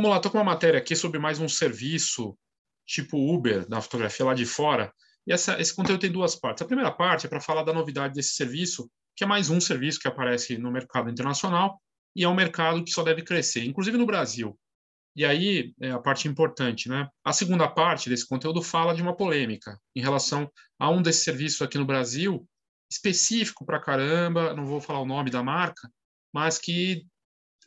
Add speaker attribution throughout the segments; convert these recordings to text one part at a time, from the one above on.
Speaker 1: Vamos lá, estou com uma matéria aqui sobre mais um serviço tipo Uber da fotografia lá de fora. E essa, esse conteúdo tem duas partes. A primeira parte é para falar da novidade desse serviço, que é mais um serviço que aparece no mercado internacional e é um mercado que só deve crescer, inclusive no Brasil. E aí é a parte importante, né? A segunda parte desse conteúdo fala de uma polêmica em relação a um desses serviços aqui no Brasil, específico para caramba, não vou falar o nome da marca, mas que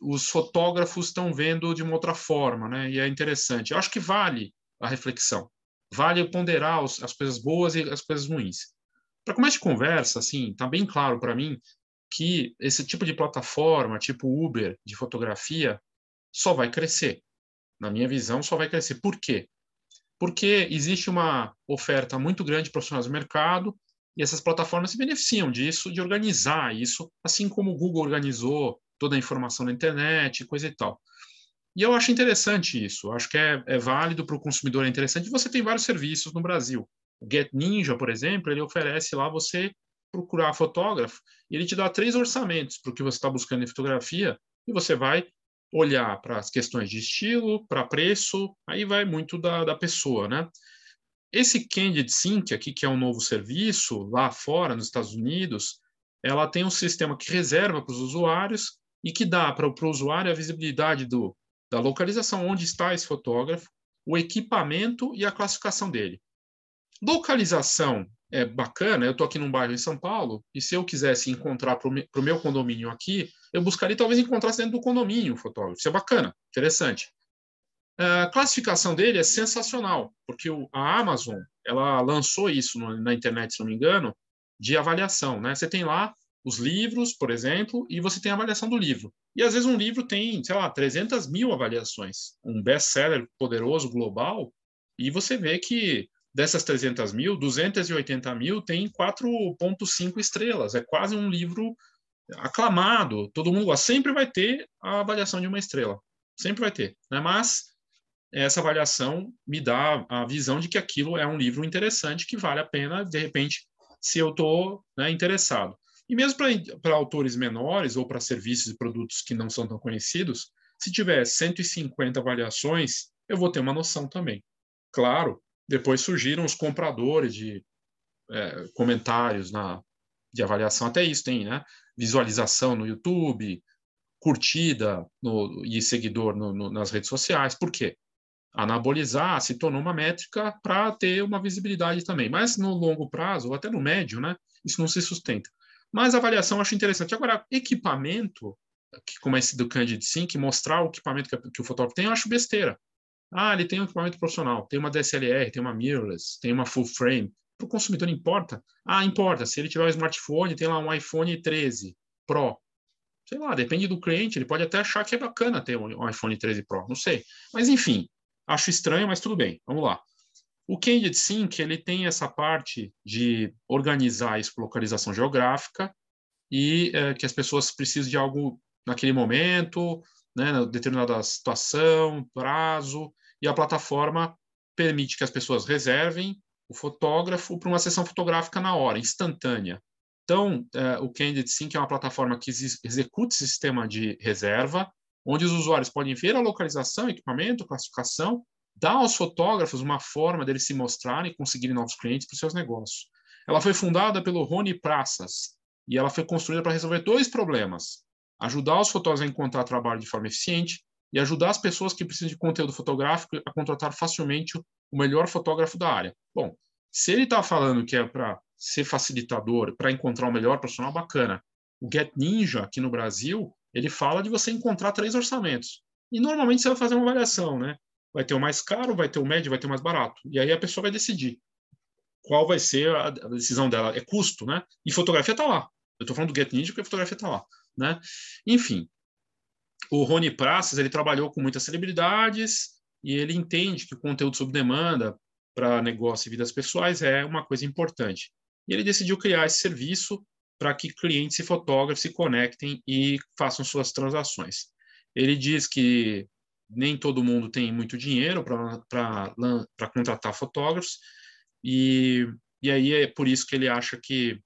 Speaker 1: os fotógrafos estão vendo de uma outra forma, né? E é interessante. Eu acho que vale a reflexão, vale ponderar os, as coisas boas e as coisas ruins. Para começo de conversa, assim, tá bem claro para mim que esse tipo de plataforma, tipo Uber de fotografia, só vai crescer. Na minha visão, só vai crescer. Por quê? Porque existe uma oferta muito grande de profissionais do mercado e essas plataformas se beneficiam disso, de organizar isso, assim como o Google organizou toda a informação na internet, coisa e tal. E eu acho interessante isso, acho que é, é válido para o consumidor, é interessante. Você tem vários serviços no Brasil. O Get Ninja, por exemplo, ele oferece lá você procurar fotógrafo e ele te dá três orçamentos para o que você está buscando em fotografia e você vai olhar para as questões de estilo, para preço, aí vai muito da, da pessoa, né? Esse Candid Sync aqui, que é um novo serviço lá fora, nos Estados Unidos, ela tem um sistema que reserva para os usuários e que dá para o usuário a visibilidade do, da localização onde está esse fotógrafo, o equipamento e a classificação dele. Localização é bacana, eu estou aqui num bairro em São Paulo, e se eu quisesse encontrar para o meu condomínio aqui, eu buscaria talvez encontrar dentro do condomínio o fotógrafo. Isso é bacana, interessante. A classificação dele é sensacional, porque a Amazon ela lançou isso na internet, se não me engano, de avaliação. Né? Você tem lá os livros, por exemplo, e você tem a avaliação do livro. E às vezes um livro tem, sei lá, 300 mil avaliações, um best-seller poderoso global, e você vê que dessas 300 mil, 280 mil tem 4,5 estrelas. É quase um livro aclamado, todo mundo. Sempre vai ter a avaliação de uma estrela, sempre vai ter. Né? Mas essa avaliação me dá a visão de que aquilo é um livro interessante que vale a pena, de repente, se eu estou né, interessado. E mesmo para autores menores ou para serviços e produtos que não são tão conhecidos, se tiver 150 avaliações, eu vou ter uma noção também. Claro, depois surgiram os compradores de é, comentários na, de avaliação, até isso tem, né? Visualização no YouTube, curtida no, e seguidor no, no, nas redes sociais. Por quê? Anabolizar se tornou uma métrica para ter uma visibilidade também. Mas no longo prazo, ou até no médio, né? Isso não se sustenta. Mas a avaliação eu acho interessante. Agora, equipamento, como esse do Candid Sync, mostrar o equipamento que o fotógrafo tem, eu acho besteira. Ah, ele tem um equipamento profissional, tem uma DSLR, tem uma mirrorless, tem uma full frame. Para o consumidor importa? Ah, importa. Se ele tiver um smartphone, tem lá um iPhone 13 Pro. Sei lá, depende do cliente, ele pode até achar que é bacana ter um iPhone 13 Pro, não sei. Mas enfim, acho estranho, mas tudo bem. Vamos lá. O Candid Sync ele tem essa parte de organizar isso por localização geográfica e é, que as pessoas precisam de algo naquele momento, né, determinada situação, prazo, e a plataforma permite que as pessoas reservem o fotógrafo para uma sessão fotográfica na hora, instantânea. Então, é, o Candid Sync é uma plataforma que executa esse sistema de reserva, onde os usuários podem ver a localização, equipamento, classificação dá aos fotógrafos uma forma deles se mostrarem e conseguirem novos clientes para os seus negócios. Ela foi fundada pelo Rony Praças e ela foi construída para resolver dois problemas: ajudar os fotógrafos a encontrar trabalho de forma eficiente e ajudar as pessoas que precisam de conteúdo fotográfico a contratar facilmente o melhor fotógrafo da área. Bom, se ele está falando que é para ser facilitador, para encontrar o melhor profissional, bacana. O Get Ninja, aqui no Brasil, ele fala de você encontrar três orçamentos. E normalmente você vai fazer uma avaliação, né? Vai ter o mais caro, vai ter o médio, vai ter o mais barato. E aí a pessoa vai decidir qual vai ser a, decisão dela. É custo, né? E fotografia está lá. Eu estou falando do Get Ninja porque a fotografia está lá, né? Enfim, o Rony Praças, ele trabalhou com muitas celebridades e ele entende que o conteúdo sob demanda para negócio e vidas pessoais é uma coisa importante. E ele decidiu criar esse serviço para que clientes e fotógrafos se conectem e façam suas transações. Ele diz que nem todo mundo tem muito dinheiro para contratar fotógrafos, e, e aí é por isso que ele acha que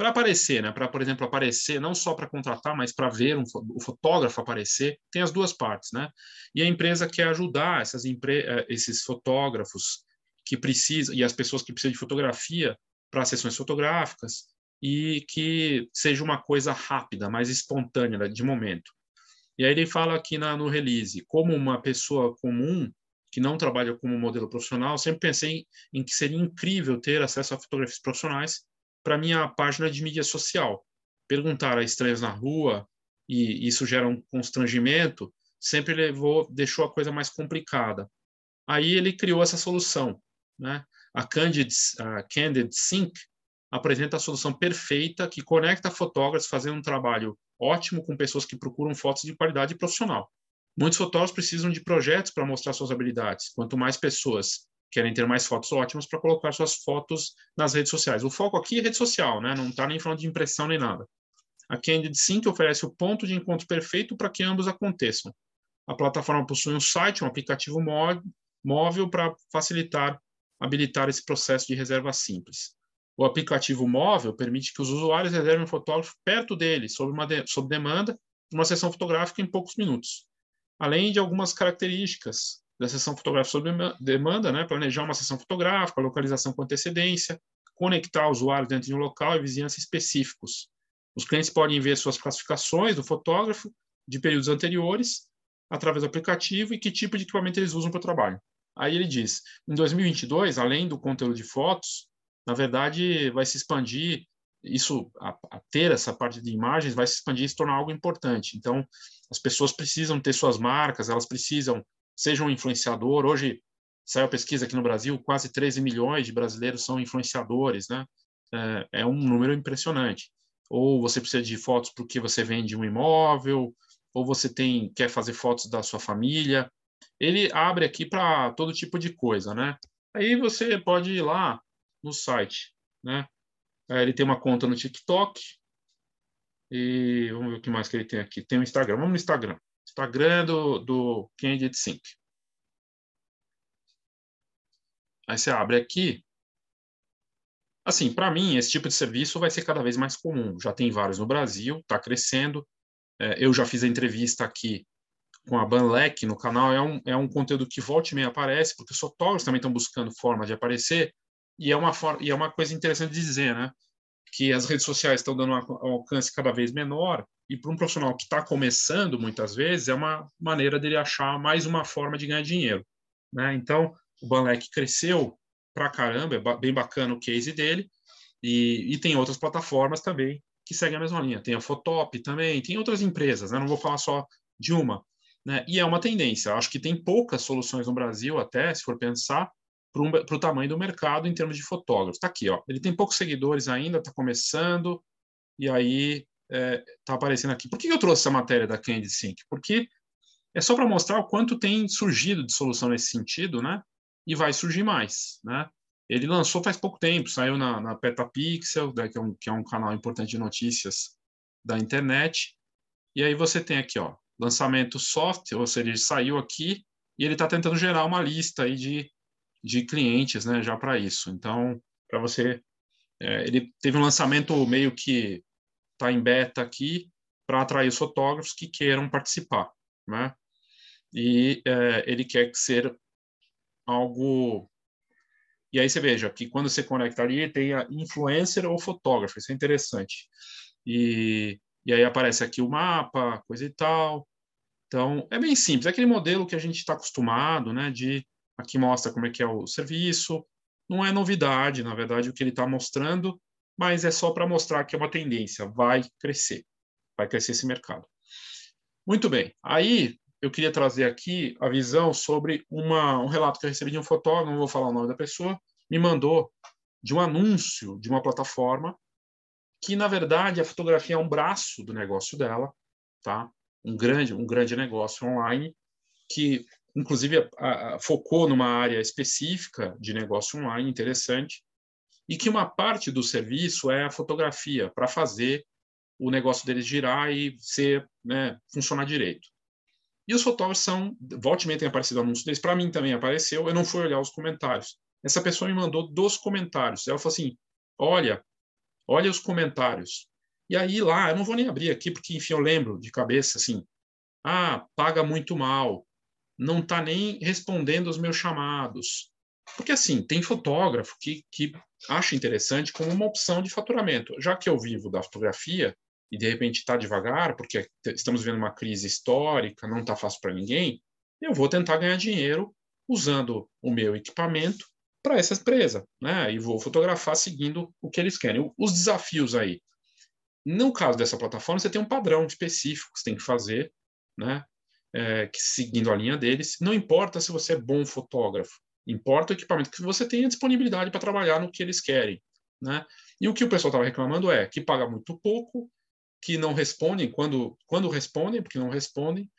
Speaker 1: para aparecer, né? Para, por exemplo, aparecer, não só para contratar, mas para ver um, o fotógrafo aparecer, tem as duas partes, né? E a empresa quer ajudar essas empre eh, esses fotógrafos que precisam e as pessoas que precisam de fotografia para sessões fotográficas e que seja uma coisa rápida, mais espontânea de momento. E aí ele fala aqui na, no release, como uma pessoa comum que não trabalha como modelo profissional, sempre pensei em que seria incrível ter acesso a fotografias profissionais para minha página de mídia social. Perguntar a estranhos na rua e isso gera um constrangimento, sempre levou, deixou a coisa mais complicada. Aí ele criou essa solução, né? A Candid, a Candid Sync apresenta a solução perfeita que conecta fotógrafos fazendo um trabalho ótimo com pessoas que procuram fotos de qualidade profissional. Muitos fotógrafos precisam de projetos para mostrar suas habilidades. Quanto mais pessoas querem ter mais fotos ótimas para colocar suas fotos nas redes sociais. O foco aqui é rede social, né? não está nem falando de impressão nem nada. A Candid Sync oferece o ponto de encontro perfeito para que ambos aconteçam. A plataforma possui um site, um aplicativo móvel para facilitar, habilitar esse processo de reserva simples. O aplicativo móvel permite que os usuários reservem um fotógrafo perto deles, sob, uma de, sob demanda, uma sessão fotográfica em poucos minutos. Além de algumas características da sessão fotográfica sob demanda, né, planejar uma sessão fotográfica, localização com antecedência, conectar usuários dentro de um local e vizinhança específicos. Os clientes podem ver suas classificações do fotógrafo de períodos anteriores através do aplicativo e que tipo de equipamento eles usam para o trabalho. Aí ele diz, em 2022, além do conteúdo de fotos, na verdade vai se expandir isso a, a, ter essa parte de imagens vai se expandir e se tornar algo importante. Então, as pessoas precisam ter suas marcas, elas precisam seja um influenciador. Hoje saiu a pesquisa aqui no Brasil, quase 13 milhões de brasileiros são influenciadores, né? É, é um número impressionante. Ou você precisa de fotos porque você vende um imóvel, ou você tem quer fazer fotos da sua família. Ele abre aqui para todo tipo de coisa, né? Aí você pode ir lá no site, né? Ele tem uma conta no TikTok. E vamos ver o que mais que ele tem aqui. Tem o Instagram. Vamos no Instagram. Instagram do, do Candid Sync. Aí você abre aqui. Assim, para mim, esse tipo de serviço vai ser cada vez mais comum. Já tem vários no Brasil, está crescendo. É, eu já fiz a entrevista aqui com a Banlec no canal. É um, é um conteúdo que volta e meia aparece, porque os fotógrafos também estão buscando forma de aparecer. E é uma, forma, e é uma coisa interessante de dizer, né? Que as redes sociais estão dando um alcance cada vez menor e para um profissional que está começando, muitas vezes, é uma maneira dele achar mais uma forma de ganhar dinheiro. Né? Então, o Banlec cresceu pra caramba, é bem bacana o case dele, e, e, tem outras plataformas também que seguem a mesma linha. Tem a Fotop também, tem outras empresas, né? não vou falar só de uma. Né? E é uma tendência. Acho que tem poucas soluções no Brasil, até, se for pensar, para o tamanho do mercado em termos de fotógrafos. Está aqui, ó. ele tem poucos seguidores ainda, está começando, e aí está é, tá aparecendo aqui. Por que eu trouxe essa matéria da Candy Sync? Porque é só para mostrar o quanto tem surgido de solução nesse sentido, né? E vai surgir mais, né? Ele lançou faz pouco tempo, saiu na, na Petapixel, né, que, é um, que é um canal importante de notícias da internet. E aí você tem aqui, ó, lançamento soft, ou seja, ele saiu aqui e ele está tentando gerar uma lista aí de, de clientes, né, já para isso. Então, para você, é, ele teve um lançamento meio que está em beta aqui para atrair os fotógrafos que queiram participar, né? E é, ele quer ser algo e aí você veja que quando você conecta ali, tem a influencer ou fotógrafo, isso é interessante. E, e aí aparece aqui o mapa, coisa e tal. Então, é bem simples, é aquele modelo que a gente está acostumado, né? De aqui mostra como é que é o serviço. Não é novidade, na verdade, o que ele está mostrando mas é só para mostrar que é uma tendência, vai crescer, vai crescer esse mercado. Muito bem, aí eu queria trazer aqui a visão sobre uma, um relato que eu recebi de um fotógrafo, não vou falar o nome da pessoa, me mandou de um anúncio de uma plataforma que, na verdade, a fotografia é um braço do negócio dela, tá? Um grande, um grande negócio online que, inclusive, a, a, focou numa área específica de negócio online interessante e que uma parte do serviço é a fotografia, para fazer o negócio deles girar e ser, né, funcionar direito. E os fotógrafos são, volte e meia tem aparecido anúncio deles, para mim também apareceu, eu não fui olhar os comentários. Essa pessoa me mandou dos comentários. Ela falou assim: olha, olha os comentários. E aí lá, eu não vou nem abrir aqui, porque, enfim, eu lembro de cabeça, assim, ah, paga muito mal, não está nem respondendo aos meus chamados. Porque, assim, tem fotógrafo que, que acha interessante como uma opção de faturamento. Já que eu vivo da fotografia e, de repente, está devagar, porque estamos vendo uma crise histórica, não está fácil para ninguém, eu vou tentar ganhar dinheiro usando o meu equipamento para essa empresa, né? E vou fotografar seguindo o que eles querem. Os desafios aí. No caso dessa plataforma, você tem um padrão específico que você tem que fazer, né? É, que, seguindo a linha deles. Não importa se você é bom fotógrafo, importa o equipamento que você tenha disponibilidade para trabalhar no que eles querem, né? E o que o pessoal estava reclamando é que paga muito pouco, que não respondem quando quando respondem, porque não respondem,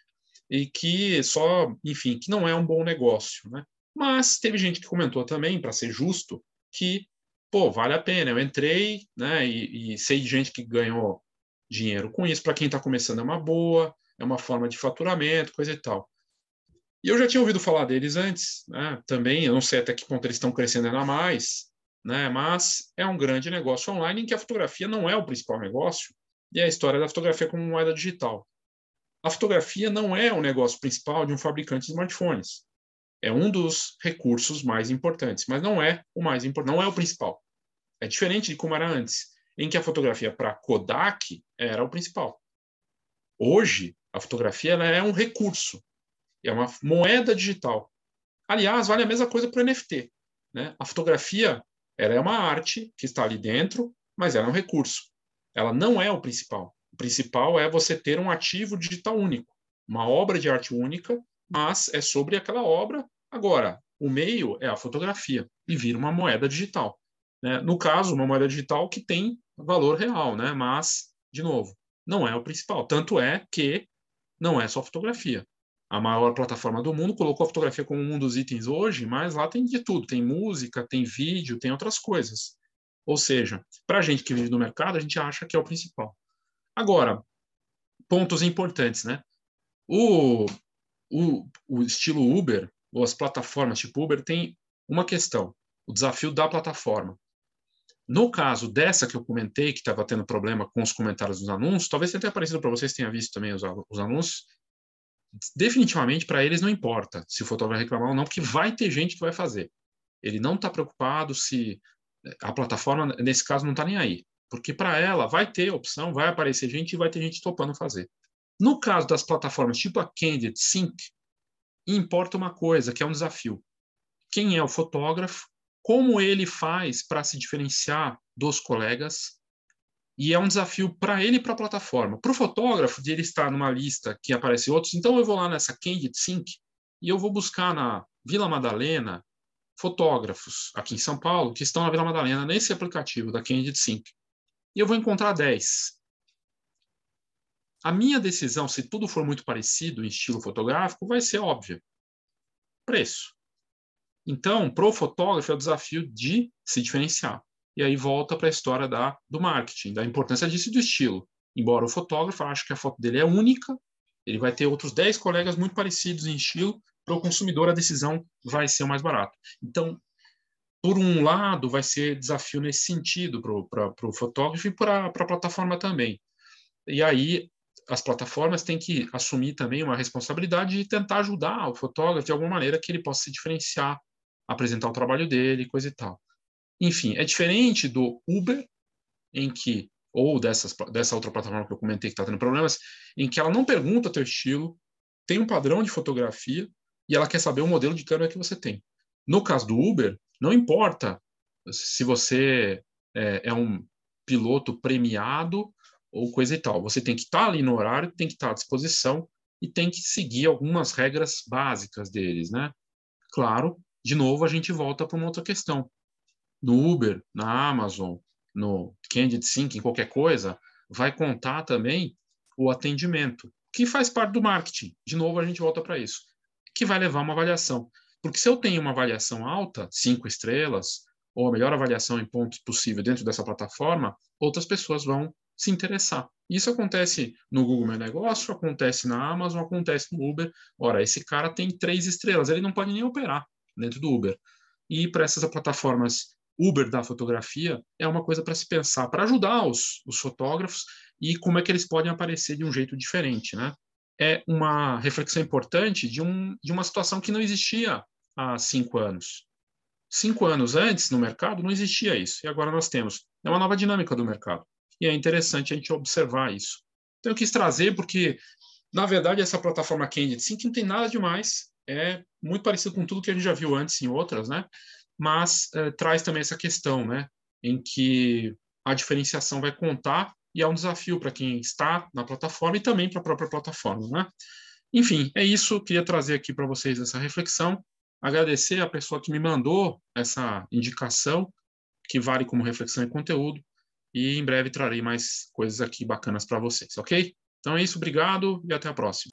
Speaker 1: e que só, enfim, que não é um bom negócio, né? Mas teve gente que comentou também, para ser justo, que, pô, vale a pena. Eu entrei, né, e, e sei de gente que ganhou dinheiro com isso. Para quem está começando é uma boa, é uma forma de faturamento, coisa e tal. E eu já tinha ouvido falar deles antes, né, também. Eu não sei até que ponto eles estão crescendo ainda mais, né, mas é um grande negócio online em que a fotografia não é o principal negócio e é a história da fotografia como moeda digital. A fotografia não é o negócio principal de um fabricante de smartphones é um dos recursos mais importantes, mas não é o mais importante, não é o principal. É diferente de como era antes, em que a fotografia para Kodak era o principal. Hoje, a fotografia ela é um recurso, é uma moeda digital. Aliás, vale a mesma coisa para o NFT. Né? A fotografia ela é uma arte que está ali dentro, mas ela é um recurso. Ela não é o principal. O principal é você ter um ativo digital único, uma obra de arte única mas é sobre aquela obra. Agora, o meio é a fotografia e vira uma moeda digital. Né? No caso, uma moeda digital que tem valor real, né? mas, de novo, não é o principal. Tanto é que não é só fotografia. A maior plataforma do mundo colocou a fotografia como um dos itens hoje, mas lá tem de tudo: tem música, tem vídeo, tem outras coisas. Ou seja, para a gente que vive no mercado, a gente acha que é o principal. Agora, pontos importantes, né? O, o, o estilo Uber, ou as plataformas tipo Uber, tem uma questão: o desafio da plataforma. No caso dessa que eu comentei, que estava tendo problema com os comentários dos anúncios, talvez tenha aparecido para vocês, tenha visto também os, os anúncios. Definitivamente, para eles não importa se o fotógrafo reclamar ou não, porque vai ter gente que vai fazer. Ele não está preocupado se a plataforma, nesse caso, não está nem aí. Porque para ela vai ter opção, vai aparecer gente e vai ter gente topando fazer. No caso das plataformas tipo a Candid Sync, importa uma coisa, que é um desafio. Quem é o fotógrafo, como ele faz para se diferenciar dos colegas, e é um desafio para ele e para a plataforma. Para o fotógrafo, de ele estar numa lista que aparece outros, então eu vou lá nessa Candid Sync e eu vou buscar na Vila Madalena fotógrafos aqui em São Paulo que estão na Vila Madalena nesse aplicativo da Candid Sync. E eu vou encontrar 10. A minha decisão, se tudo for muito parecido em estilo fotográfico, vai ser óbvia. Preço. Então, para o fotógrafo é o desafio de se diferenciar. E aí volta para a história da, do marketing, da importância disso e do estilo. Embora o fotógrafo ache que a foto dele é única, ele vai ter outros 10 colegas muito parecidos em estilo, para o consumidor a decisão vai ser mais barato. Então, por um lado, vai ser desafio nesse sentido para o fotógrafo e para a plataforma também. E aí, as plataformas têm que assumir também uma responsabilidade de tentar ajudar o fotógrafo de alguma maneira que ele possa se diferenciar, apresentar o trabalho dele, coisa e tal. Enfim, é diferente do Uber, em que ou dessas, dessa outra plataforma que eu comentei que está tendo problemas, em que ela não pergunta teu estilo, tem um padrão de fotografia e ela quer saber o modelo de câmera que você tem. No caso do Uber, não importa se você é, é um piloto premiado ou coisa e tal. Você tem que estar ali no horário, tem que estar à disposição e tem que seguir algumas regras básicas deles, né? Claro, de novo a gente volta para uma outra questão. No Uber, na Amazon, no Candid Sync, em qualquer coisa, vai contar também o atendimento, que faz parte do marketing. De novo a gente volta para isso, que vai levar uma avaliação. Porque se eu tenho uma avaliação alta, cinco estrelas, ou a melhor avaliação em pontos possível dentro dessa plataforma, outras pessoas vão se interessar. Isso acontece no Google Meu Negócio, acontece na Amazon, acontece no Uber. Ora, esse cara tem três estrelas, ele não pode nem operar dentro do Uber. E para essas plataformas Uber da fotografia é uma coisa para se pensar, para ajudar os, os fotógrafos e como é que eles podem aparecer de um jeito diferente, né? É uma reflexão importante de, um, de uma situação que não existia há cinco anos. Cinco anos antes, no mercado, não existia isso, e agora nós temos. É uma nova dinâmica do mercado, e é interessante a gente observar isso. Então, eu quis trazer porque, na verdade, essa plataforma Candid Sync não tem nada demais, é muito parecido com tudo que a gente já viu antes em outras, né? mas eh, traz também essa questão, né, em que a diferenciação vai contar e é um desafio para quem está na plataforma e também para a própria plataforma, né? Enfim, é isso. Queria trazer aqui para vocês essa reflexão. Agradecer a pessoa que me mandou essa indicação, que vale como reflexão e conteúdo. E em breve trarei mais coisas aqui bacanas para vocês, ok? Então é isso. Obrigado e até a próxima.